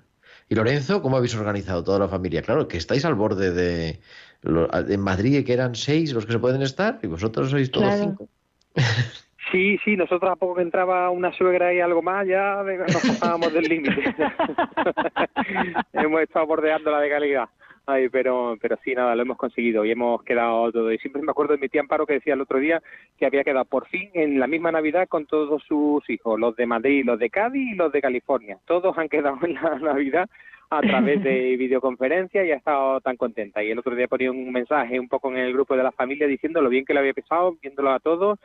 ¿Y Lorenzo, cómo habéis organizado toda la familia? Claro, que estáis al borde de... En Madrid que eran seis los que se pueden estar y vosotros sois todos cinco. Sí, sí, nosotros a poco que entraba una suegra y algo más, ya nos pasábamos del límite. Hemos estado bordeando la legalidad. Ay, pero, pero sí, nada, lo hemos conseguido y hemos quedado todo. Y siempre me acuerdo de mi tía Amparo que decía el otro día que había quedado por fin en la misma Navidad con todos sus hijos, los de Madrid, los de Cádiz y los de California. Todos han quedado en la Navidad a través de videoconferencia y ha estado tan contenta. Y el otro día ponía un mensaje un poco en el grupo de la familia diciendo lo bien que le había pesado, viéndolo a todos,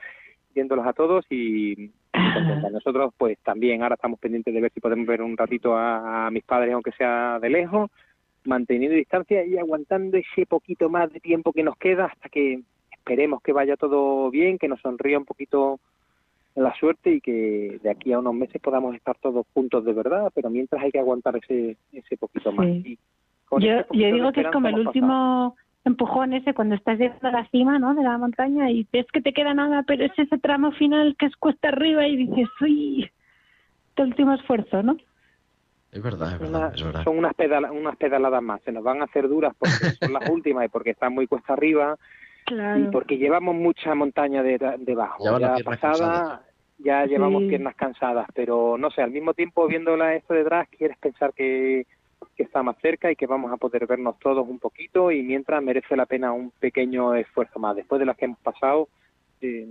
viéndolos a todos y, contenta. Nosotros pues también ahora estamos pendientes de ver si podemos ver un ratito a mis padres aunque sea de lejos manteniendo distancia y aguantando ese poquito más de tiempo que nos queda hasta que esperemos que vaya todo bien, que nos sonría un poquito la suerte y que de aquí a unos meses podamos estar todos juntos de verdad, pero mientras hay que aguantar ese, ese poquito más. yo, yo digo que es como el último empujón ese cuando estás llegando a la cima ¿no? de la montaña y ves que te queda nada, pero es ese tramo final que es cuesta arriba y dices, uy, tu último esfuerzo, ¿no? Es verdad, es verdad, es verdad. Son unas, unas pedaladas más, se nos van a hacer duras porque son las últimas y porque están muy cuesta arriba y porque llevamos mucha montaña de, debajo. Ya, pasada ya llevamos piernas cansadas, pero no sé, al mismo tiempo viéndola esto detrás quieres pensar que, que está más cerca y que vamos a poder vernos todos un poquito y mientras merece la pena un pequeño esfuerzo más. Después de las que hemos pasado, eh,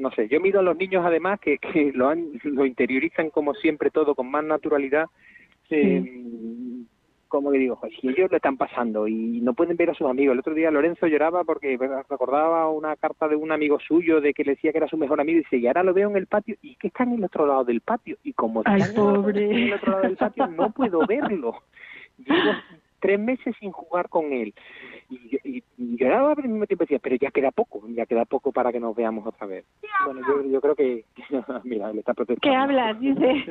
no sé, yo miro a los niños además que, que lo, han, lo interiorizan como siempre todo con más naturalidad eh, como que digo, si ellos lo están pasando y no pueden ver a sus amigos. El otro día Lorenzo lloraba porque recordaba una carta de un amigo suyo de que le decía que era su mejor amigo y dice, y ahora lo veo en el patio y que está en el otro lado del patio. Y como está en el otro lado del patio, no puedo verlo. Llevo tres meses sin jugar con él. Y, y, y lloraba al mismo tiempo decía, pero ya queda poco, ya queda poco para que nos veamos otra vez. Bueno, yo, yo creo que, mira, le está protestando. ¿Qué hablas? Dice.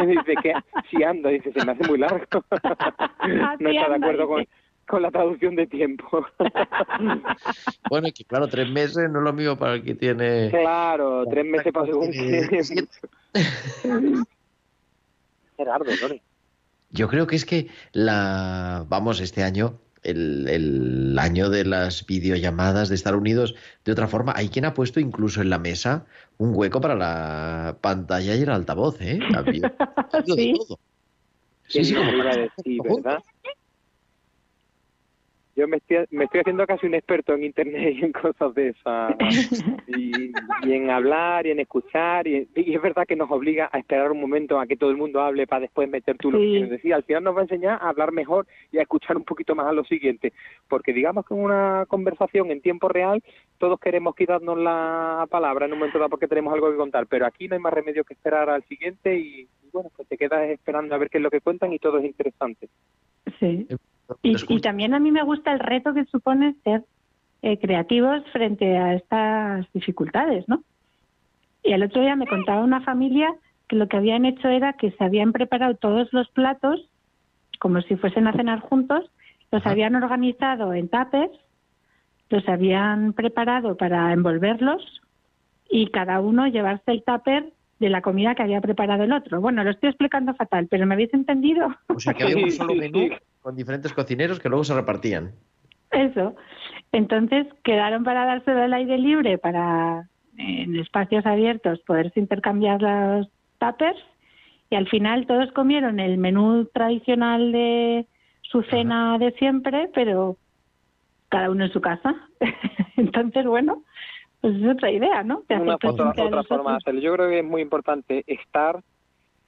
dice que si ando, dice, se me hace muy largo. no está de acuerdo con, con la traducción de tiempo. bueno, es que claro, tres meses no es lo mismo para el que tiene... Claro, tres meses para según Gerardo, Tony. Yo creo que es que la, vamos, este año, el, el, año de las videollamadas de estar unidos de otra forma, hay quien ha puesto incluso en la mesa un hueco para la pantalla y el altavoz, ¿eh? ¿Sí? Sí, sí, como para decir, ¿verdad? Yo me estoy, me estoy haciendo casi un experto en internet y en cosas de esas. Y, y en hablar y en escuchar. Y, y, es verdad que nos obliga a esperar un momento a que todo el mundo hable para después meter tú lo que quieres decir. Al final nos va a enseñar a hablar mejor y a escuchar un poquito más a lo siguiente. Porque digamos que en una conversación en tiempo real todos queremos quitarnos la palabra en un momento dado porque tenemos algo que contar. Pero aquí no hay más remedio que esperar al siguiente y, y bueno, pues te quedas esperando a ver qué es lo que cuentan y todo es interesante. Sí. Y, y, también a mí me gusta el reto que supone ser eh, creativos frente a estas dificultades, ¿no? Y el otro día me contaba una familia que lo que habían hecho era que se habían preparado todos los platos como si fuesen a cenar juntos, los habían organizado en tapes, los habían preparado para envolverlos y cada uno llevarse el tupper de la comida que había preparado el otro. Bueno, lo estoy explicando fatal, pero ¿me habéis entendido? O sea, que había un solo menú con diferentes cocineros que luego se repartían. Eso. Entonces quedaron para dárselo al aire libre para en espacios abiertos poderse intercambiar los tuppers y al final todos comieron el menú tradicional de su cena Ajá. de siempre, pero cada uno en su casa. Entonces, bueno, pues es otra idea, ¿no? De Una otra, otra forma de hacerlo. Yo creo que es muy importante estar,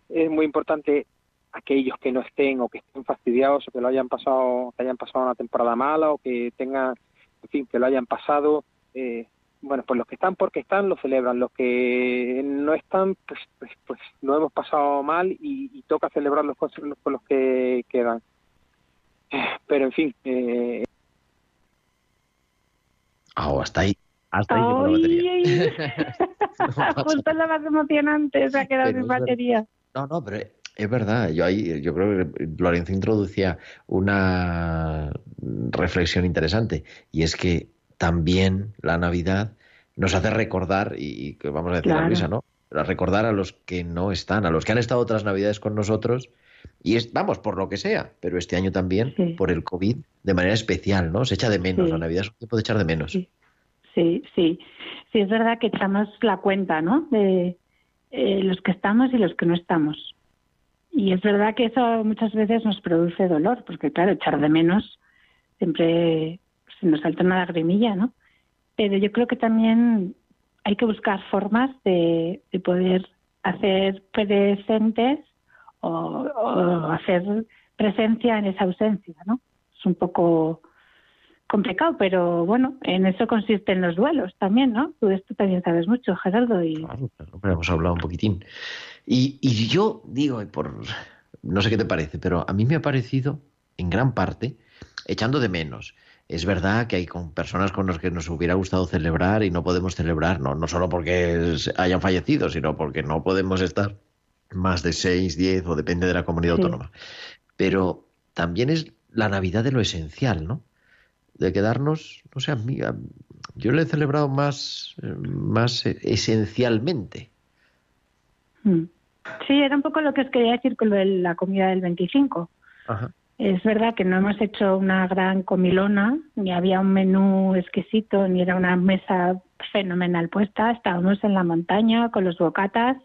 es muy importante aquellos que no estén o que estén fastidiados o que lo hayan pasado, que hayan pasado una temporada mala o que tengan, en fin, que lo hayan pasado, eh, bueno, pues los que están porque están lo celebran, los que no están, pues, pues, pues lo hemos pasado mal y, y toca celebrarlos con, con los que quedan. Pero en fin. Eh... Oh, hasta ahí. Hasta ahí la batería. Justo la más emocionante se ha quedado sin batería. No, no, pero es verdad, yo ahí yo creo que Lorenzo introducía una reflexión interesante y es que también la Navidad nos hace recordar y que vamos a decir claro. la risa, ¿no? A recordar a los que no están, a los que han estado otras Navidades con nosotros y es, vamos, por lo que sea, pero este año también sí. por el COVID de manera especial, ¿no? Se echa de menos, sí. la Navidad es un tiempo de echar de menos. Sí. Sí, sí, sí, es verdad que echamos la cuenta, ¿no? De eh, los que estamos y los que no estamos. Y es verdad que eso muchas veces nos produce dolor, porque claro, echar de menos siempre se nos salta una lagrimilla, ¿no? Pero yo creo que también hay que buscar formas de, de poder hacer presentes o, hacer presencia en esa ausencia, ¿no? Es un poco complicado, pero bueno, en eso consisten los duelos también, ¿no? Tú esto también sabes mucho, Gerardo. Y... Claro, claro, hemos hablado un poquitín. Y, y yo digo, por no sé qué te parece, pero a mí me ha parecido, en gran parte, echando de menos. Es verdad que hay con personas con las que nos hubiera gustado celebrar y no podemos celebrar, no, no solo porque hayan fallecido, sino porque no podemos estar más de seis, diez o depende de la comunidad sí. autónoma. Pero también es la Navidad de lo esencial, ¿no? De quedarnos, no sé, amiga, yo lo he celebrado más, más esencialmente. Mm. Sí, era un poco lo que os quería decir con lo de la comida del 25. Ajá. Es verdad que no hemos hecho una gran comilona, ni había un menú exquisito, ni era una mesa fenomenal puesta. Estábamos en la montaña con los bocatas,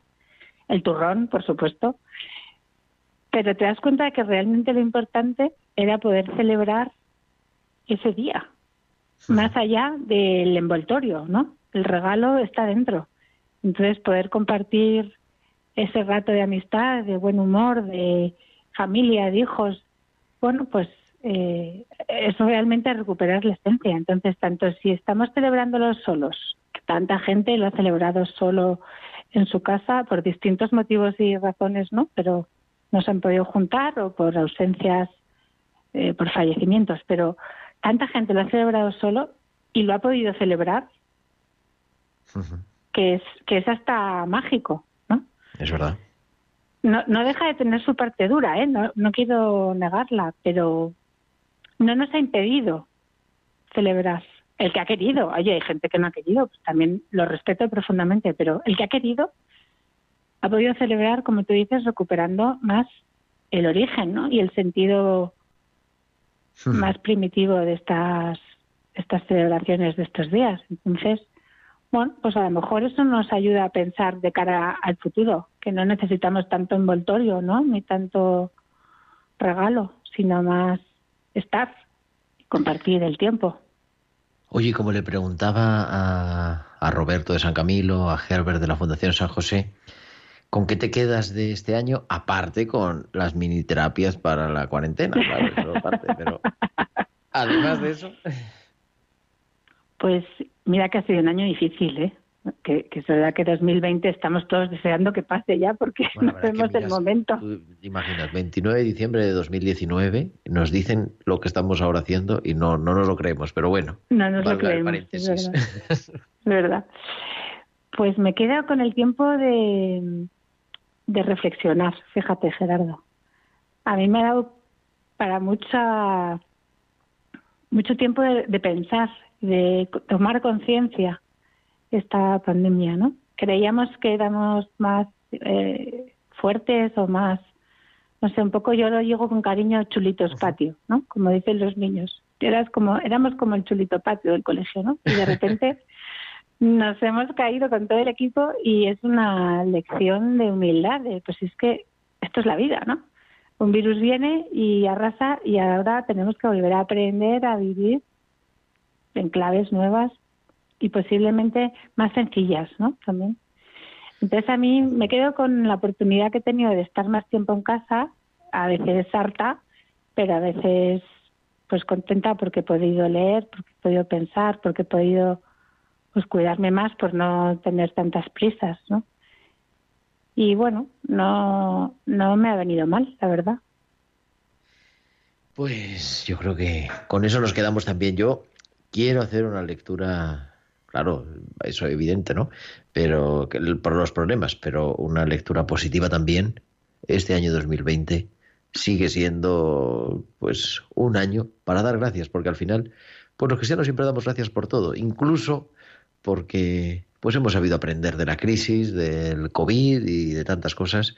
el turrón, por supuesto. Pero te das cuenta de que realmente lo importante era poder celebrar ese día, sí. más allá del envoltorio, ¿no? El regalo está dentro. Entonces, poder compartir ese rato de amistad, de buen humor, de familia, de hijos, bueno, pues eh, es realmente recuperar la esencia. Entonces, tanto si estamos celebrándolo solos, tanta gente lo ha celebrado solo en su casa por distintos motivos y razones, ¿no? Pero no se han podido juntar o por ausencias, eh, por fallecimientos. Pero tanta gente lo ha celebrado solo y lo ha podido celebrar, que es que es hasta mágico, ¿no? Es verdad. No, no deja de tener su parte dura, ¿eh? No, no quiero negarla, pero no nos ha impedido celebrar. El que ha querido, oye, hay gente que no ha querido, pues también lo respeto profundamente, pero el que ha querido ha podido celebrar, como tú dices, recuperando más el origen ¿no? y el sentido más primitivo de estas, estas celebraciones de estos días. Entonces, bueno, pues a lo mejor eso nos ayuda a pensar de cara al futuro, que no necesitamos tanto envoltorio, ¿no? Ni tanto regalo, sino más estar y compartir el tiempo. Oye, como le preguntaba a, a, Roberto de San Camilo, a Herbert de la Fundación San José, ¿con qué te quedas de este año? Aparte con las mini terapias para la cuarentena, claro, eso parte, pero además de eso. Pues mira que ha sido un año difícil, ¿eh? que, que es verdad que 2020 estamos todos deseando que pase ya porque no vemos el momento. imaginas, 29 de diciembre de 2019 nos dicen lo que estamos ahora haciendo y no, no nos lo creemos, pero bueno. No nos lo creemos, es verdad. Pues me queda con el tiempo de, de reflexionar, fíjate Gerardo. A mí me ha dado para mucha mucho tiempo de pensar, de tomar conciencia esta pandemia, ¿no? Creíamos que éramos más eh, fuertes o más, no sé, un poco yo lo digo con cariño chulitos patio, ¿no? Como dicen los niños. Eras como, éramos como el chulito patio del colegio, ¿no? Y de repente nos hemos caído con todo el equipo y es una lección de humildad, de, pues es que esto es la vida, ¿no? Un virus viene y arrasa y ahora tenemos que volver a aprender a vivir en claves nuevas y posiblemente más sencillas, ¿no? También. Entonces a mí me quedo con la oportunidad que he tenido de estar más tiempo en casa, a veces harta, pero a veces pues contenta porque he podido leer, porque he podido pensar, porque he podido pues cuidarme más por no tener tantas prisas, ¿no? Y bueno, no, no me ha venido mal, la verdad. Pues yo creo que con eso nos quedamos también. Yo quiero hacer una lectura claro, eso es evidente, ¿no? Pero por los problemas, pero una lectura positiva también. Este año 2020 sigue siendo, pues, un año para dar gracias, porque al final, pues los cristianos siempre damos gracias por todo, incluso porque, pues, hemos sabido aprender de la crisis, del COVID y de tantas cosas.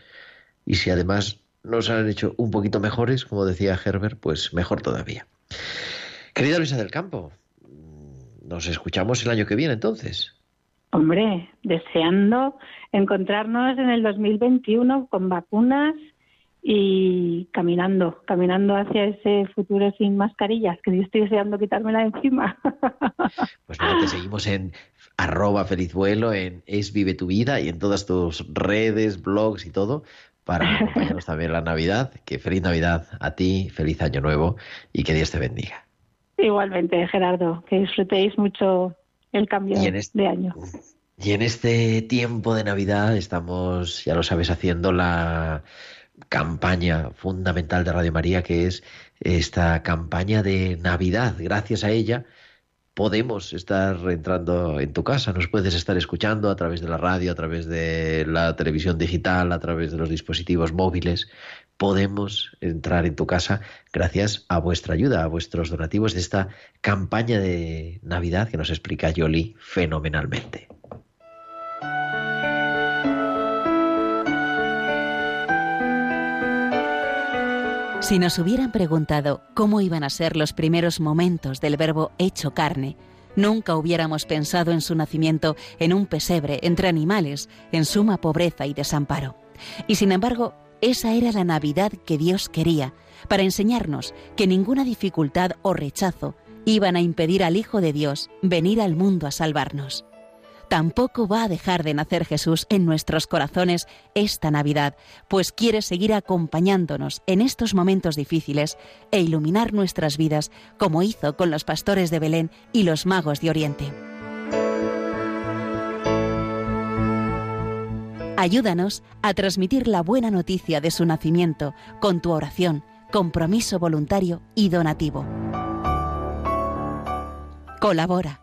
Y si además nos han hecho un poquito mejores, como decía Herbert, pues mejor todavía. Querida Luisa del Campo, nos escuchamos el año que viene entonces. Hombre, deseando encontrarnos en el 2021 con vacunas y caminando, caminando hacia ese futuro sin mascarillas, que yo estoy deseando quitármela de encima. Pues nada, te seguimos en arroba feliz vuelo, en Es Vive tu Vida y en todas tus redes, blogs y todo, para acompañarnos también la Navidad. Que feliz Navidad a ti, feliz Año Nuevo y que Dios te bendiga. Igualmente, Gerardo, que disfrutéis mucho el cambio de año. Y en este tiempo de Navidad estamos, ya lo sabes, haciendo la campaña fundamental de Radio María, que es esta campaña de Navidad. Gracias a ella podemos estar entrando en tu casa, nos puedes estar escuchando a través de la radio, a través de la televisión digital, a través de los dispositivos móviles. Podemos entrar en tu casa gracias a vuestra ayuda, a vuestros donativos de esta campaña de Navidad que nos explica Yoli fenomenalmente. Si nos hubieran preguntado cómo iban a ser los primeros momentos del verbo hecho carne, nunca hubiéramos pensado en su nacimiento en un pesebre entre animales, en suma pobreza y desamparo. Y sin embargo, esa era la Navidad que Dios quería, para enseñarnos que ninguna dificultad o rechazo iban a impedir al Hijo de Dios venir al mundo a salvarnos. Tampoco va a dejar de nacer Jesús en nuestros corazones esta Navidad, pues quiere seguir acompañándonos en estos momentos difíciles e iluminar nuestras vidas como hizo con los pastores de Belén y los magos de Oriente. Ayúdanos a transmitir la buena noticia de su nacimiento con tu oración, compromiso voluntario y donativo. Colabora.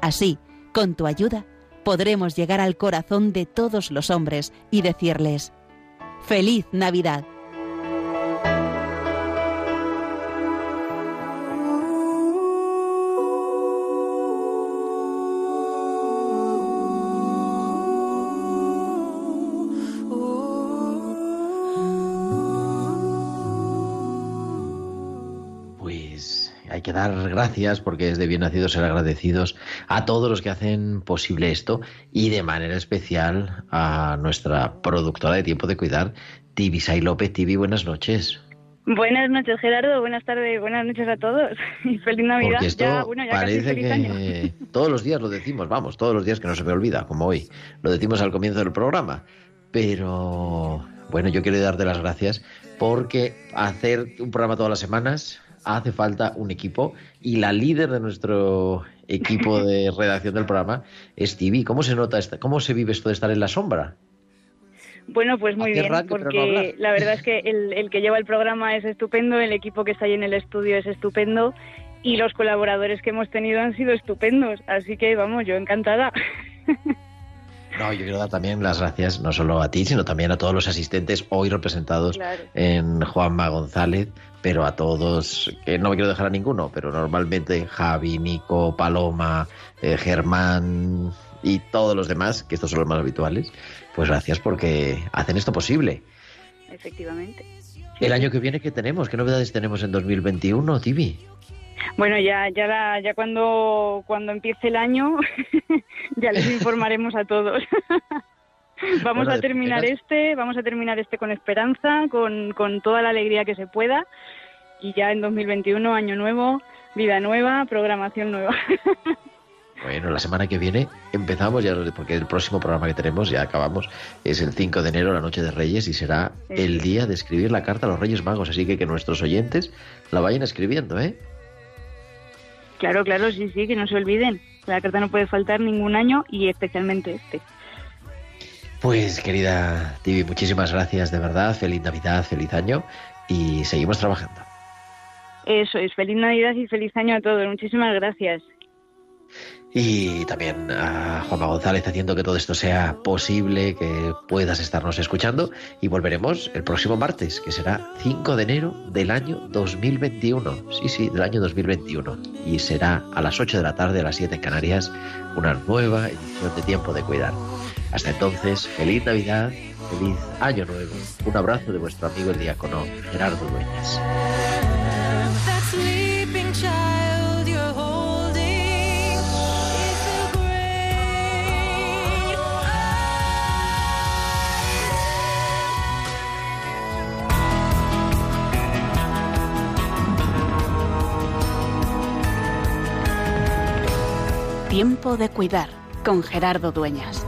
Así, con tu ayuda, podremos llegar al corazón de todos los hombres y decirles, Feliz Navidad. Hay que dar gracias porque es de bien nacidos ser agradecidos a todos los que hacen posible esto y de manera especial a nuestra productora de Tiempo de Cuidar, Tibisay López. Tibi, buenas noches. Buenas noches, Gerardo. Buenas tardes, buenas noches a todos. Y feliz Navidad. Porque esto parece que todos los días lo decimos, vamos, todos los días que no se me olvida, como hoy. Lo decimos al comienzo del programa. Pero bueno, yo quiero darte las gracias porque hacer un programa todas las semanas hace falta un equipo y la líder de nuestro equipo de redacción del programa es Tibi. ¿Cómo se nota, esta, cómo se vive esto de estar en la sombra? Bueno, pues muy bien, porque la verdad es que el, el, que lleva el programa es estupendo, el equipo que está ahí en el estudio es estupendo y los colaboradores que hemos tenido han sido estupendos, así que vamos, yo encantada. No, yo quiero dar también las gracias no solo a ti, sino también a todos los asistentes hoy representados en Juanma González, pero a todos, que no me quiero dejar a ninguno, pero normalmente Javi, Nico, Paloma, eh, Germán y todos los demás, que estos son los más habituales, pues gracias porque hacen esto posible. Efectivamente. El año que viene, ¿qué tenemos? ¿Qué novedades tenemos en 2021, Tibi? Bueno, ya, ya, ya cuando, cuando empiece el año, ya les informaremos a todos. vamos a terminar este, vamos a terminar este con esperanza, con, con toda la alegría que se pueda. Y ya en 2021, año nuevo, vida nueva, programación nueva. Bueno, la semana que viene empezamos ya, porque el próximo programa que tenemos, ya acabamos, es el 5 de enero, la noche de Reyes, y será el día de escribir la carta a los Reyes Magos. Así que que nuestros oyentes la vayan escribiendo, ¿eh? Claro, claro, sí, sí, que no se olviden. La carta no puede faltar ningún año y especialmente este. Pues querida Tibi, muchísimas gracias de verdad. Feliz Navidad, feliz año y seguimos trabajando. Eso es, feliz Navidad y feliz año a todos. Muchísimas gracias y también a Juanma González haciendo que todo esto sea posible, que puedas estarnos escuchando y volveremos el próximo martes, que será 5 de enero del año 2021. Sí, sí, del año 2021. Y será a las 8 de la tarde, a las 7 en Canarias, una nueva edición de Tiempo de Cuidar. Hasta entonces, feliz Navidad, feliz Año Nuevo. Un abrazo de vuestro amigo el diácono Gerardo Dueñas. Tiempo de cuidar con Gerardo Dueñas.